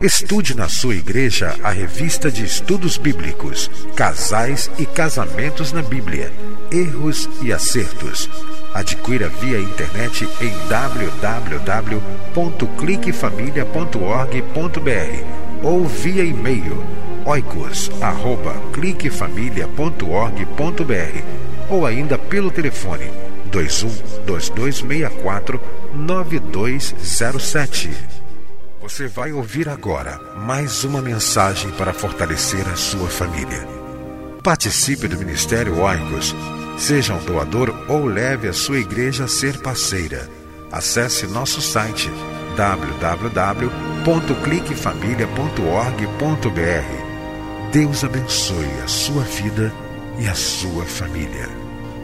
Estude na sua igreja a revista de estudos bíblicos, Casais e Casamentos na Bíblia, Erros e Acertos. Adquira via internet em www.cliquefamilia.org.br ou via e-mail oicos@cliquefamilia.org.br ou ainda pelo telefone 21 2264 9207. Você vai ouvir agora mais uma mensagem para fortalecer a sua família. Participe do Ministério Oicos. Seja um doador ou leve a sua igreja a ser parceira. Acesse nosso site www.cliquefamilia.org.br. Deus abençoe a sua vida e a sua família.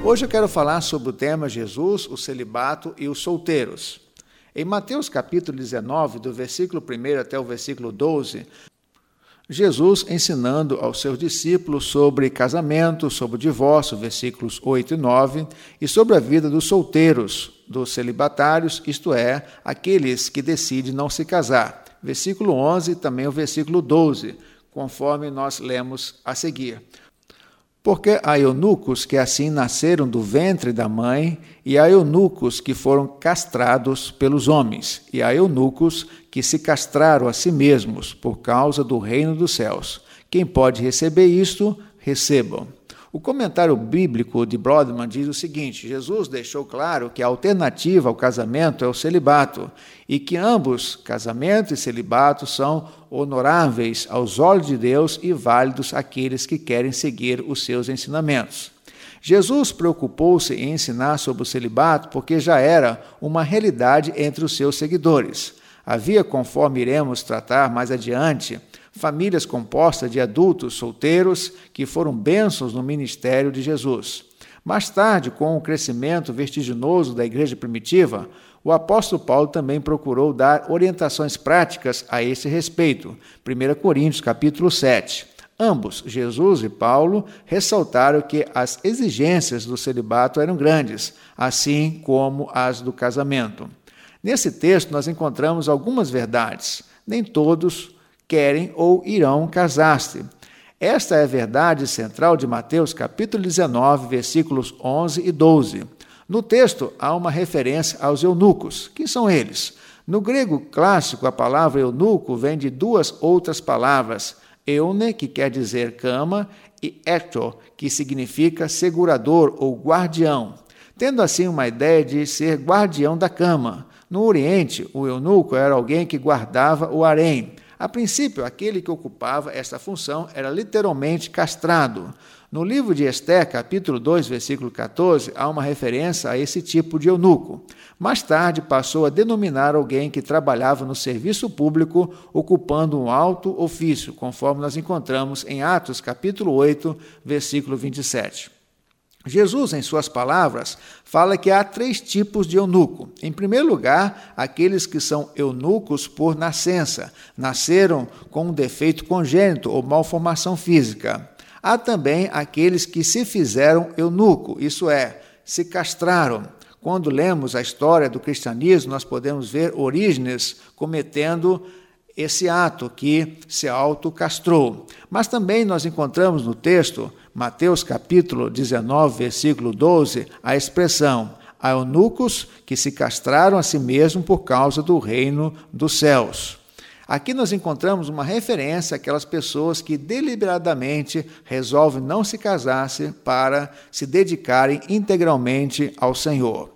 Hoje eu quero falar sobre o tema Jesus, o celibato e os solteiros. Em Mateus capítulo 19, do versículo 1 até o versículo 12, Jesus ensinando aos seus discípulos sobre casamento, sobre o divórcio, versículos 8 e 9, e sobre a vida dos solteiros, dos celibatários, isto é, aqueles que decidem não se casar. Versículo 11 e também o versículo 12, conforme nós lemos a seguir. Porque há eunucos que assim nasceram do ventre da mãe, e há eunucos que foram castrados pelos homens, e há eunucos que se castraram a si mesmos por causa do reino dos céus. Quem pode receber isto, recebam. O comentário bíblico de Brodman diz o seguinte: Jesus deixou claro que a alternativa ao casamento é o celibato e que ambos, casamento e celibato, são honoráveis aos olhos de Deus e válidos àqueles que querem seguir os seus ensinamentos. Jesus preocupou-se em ensinar sobre o celibato porque já era uma realidade entre os seus seguidores. Havia, conforme iremos tratar mais adiante, famílias compostas de adultos solteiros que foram bênçãos no ministério de Jesus. Mais tarde, com o crescimento vertiginoso da igreja primitiva, o apóstolo Paulo também procurou dar orientações práticas a esse respeito. 1 Coríntios capítulo 7. Ambos, Jesus e Paulo, ressaltaram que as exigências do celibato eram grandes, assim como as do casamento. Nesse texto nós encontramos algumas verdades. Nem todos querem ou irão casar-se. Esta é a verdade central de Mateus capítulo 19, versículos 11 e 12. No texto há uma referência aos eunucos. Quem são eles? No grego clássico, a palavra eunuco vem de duas outras palavras, eune, que quer dizer cama, e ecto, que significa segurador ou guardião, tendo assim uma ideia de ser guardião da cama. No Oriente, o eunuco era alguém que guardava o harém, a princípio, aquele que ocupava esta função era literalmente castrado. No livro de Esté, capítulo 2, versículo 14, há uma referência a esse tipo de eunuco. Mais tarde passou a denominar alguém que trabalhava no serviço público, ocupando um alto ofício, conforme nós encontramos em Atos, capítulo 8, versículo 27. Jesus, em suas palavras, fala que há três tipos de eunuco. Em primeiro lugar, aqueles que são eunucos por nascença, nasceram com um defeito congênito ou malformação física. Há também aqueles que se fizeram eunuco, isso é, se castraram. Quando lemos a história do cristianismo, nós podemos ver Orígenes cometendo esse ato que se autocastrou. Mas também nós encontramos no texto Mateus capítulo 19, versículo 12, a expressão: há eunucos que se castraram a si mesmos por causa do reino dos céus. Aqui nós encontramos uma referência àquelas pessoas que deliberadamente resolvem não se casar-se para se dedicarem integralmente ao Senhor.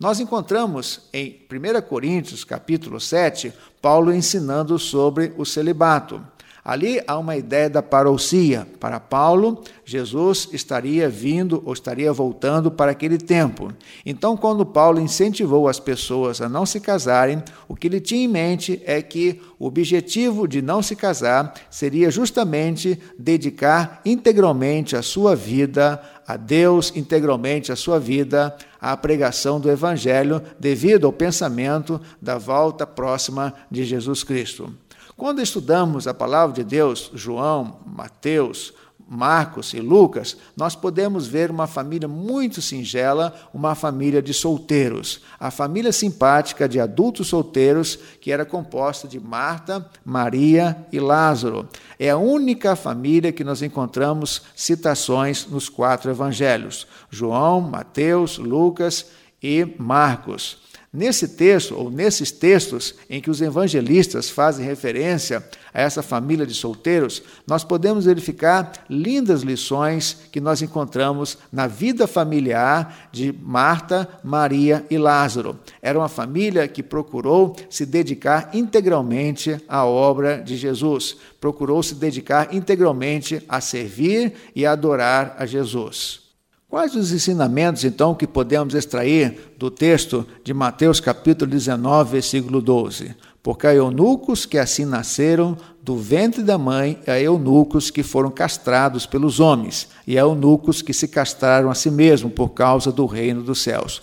Nós encontramos em 1 Coríntios, capítulo 7, Paulo ensinando sobre o celibato. Ali há uma ideia da parousia. Para Paulo, Jesus estaria vindo ou estaria voltando para aquele tempo. Então, quando Paulo incentivou as pessoas a não se casarem, o que ele tinha em mente é que o objetivo de não se casar seria justamente dedicar integralmente a sua vida a Deus, integralmente a sua vida à pregação do Evangelho, devido ao pensamento da volta próxima de Jesus Cristo. Quando estudamos a palavra de Deus, João, Mateus, Marcos e Lucas, nós podemos ver uma família muito singela, uma família de solteiros. A família simpática de adultos solteiros, que era composta de Marta, Maria e Lázaro. É a única família que nós encontramos citações nos quatro evangelhos: João, Mateus, Lucas e Marcos. Nesse texto, ou nesses textos em que os evangelistas fazem referência a essa família de solteiros, nós podemos verificar lindas lições que nós encontramos na vida familiar de Marta, Maria e Lázaro. Era uma família que procurou se dedicar integralmente à obra de Jesus, procurou se dedicar integralmente a servir e adorar a Jesus. Quais os ensinamentos, então, que podemos extrair do texto de Mateus capítulo 19, versículo 12? Porque há eunucos que assim nasceram do ventre da mãe, há eunucos que foram castrados pelos homens, e há eunucos que se castraram a si mesmos por causa do reino dos céus.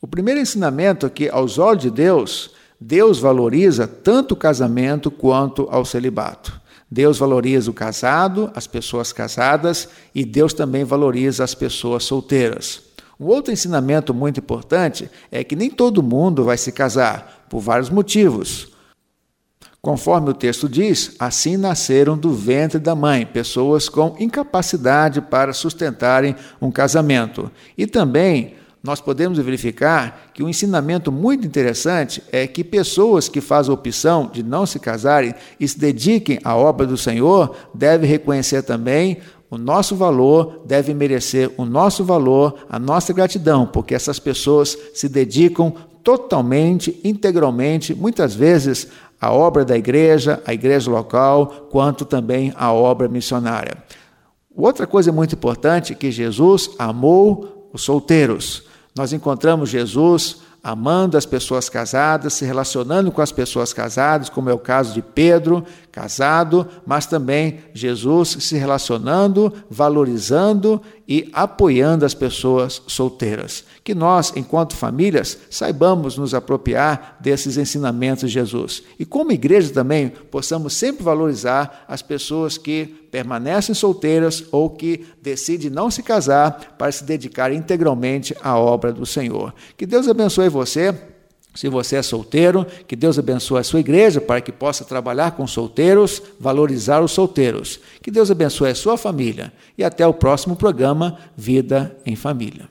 O primeiro ensinamento é que, aos olhos de Deus, Deus valoriza tanto o casamento quanto ao celibato. Deus valoriza o casado, as pessoas casadas, e Deus também valoriza as pessoas solteiras. Um outro ensinamento muito importante é que nem todo mundo vai se casar, por vários motivos. Conforme o texto diz, assim nasceram do ventre da mãe pessoas com incapacidade para sustentarem um casamento. E também nós podemos verificar que um ensinamento muito interessante é que pessoas que fazem a opção de não se casarem e se dediquem à obra do Senhor devem reconhecer também o nosso valor, devem merecer o nosso valor, a nossa gratidão, porque essas pessoas se dedicam totalmente, integralmente, muitas vezes à obra da igreja, à igreja local, quanto também à obra missionária. Outra coisa muito importante é que Jesus amou os solteiros. Nós encontramos Jesus amando as pessoas casadas, se relacionando com as pessoas casadas, como é o caso de Pedro, casado, mas também Jesus se relacionando, valorizando e apoiando as pessoas solteiras. Que nós, enquanto famílias, saibamos nos apropriar desses ensinamentos de Jesus. E como igreja também, possamos sempre valorizar as pessoas que permanecem solteiras ou que decidem não se casar para se dedicar integralmente à obra do Senhor. Que Deus abençoe você se você é solteiro, que Deus abençoe a sua igreja para que possa trabalhar com solteiros, valorizar os solteiros. Que Deus abençoe a sua família. E até o próximo programa Vida em Família.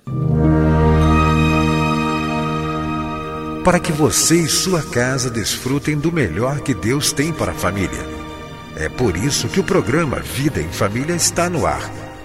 Para que você e sua casa desfrutem do melhor que Deus tem para a família. É por isso que o programa Vida em Família está no ar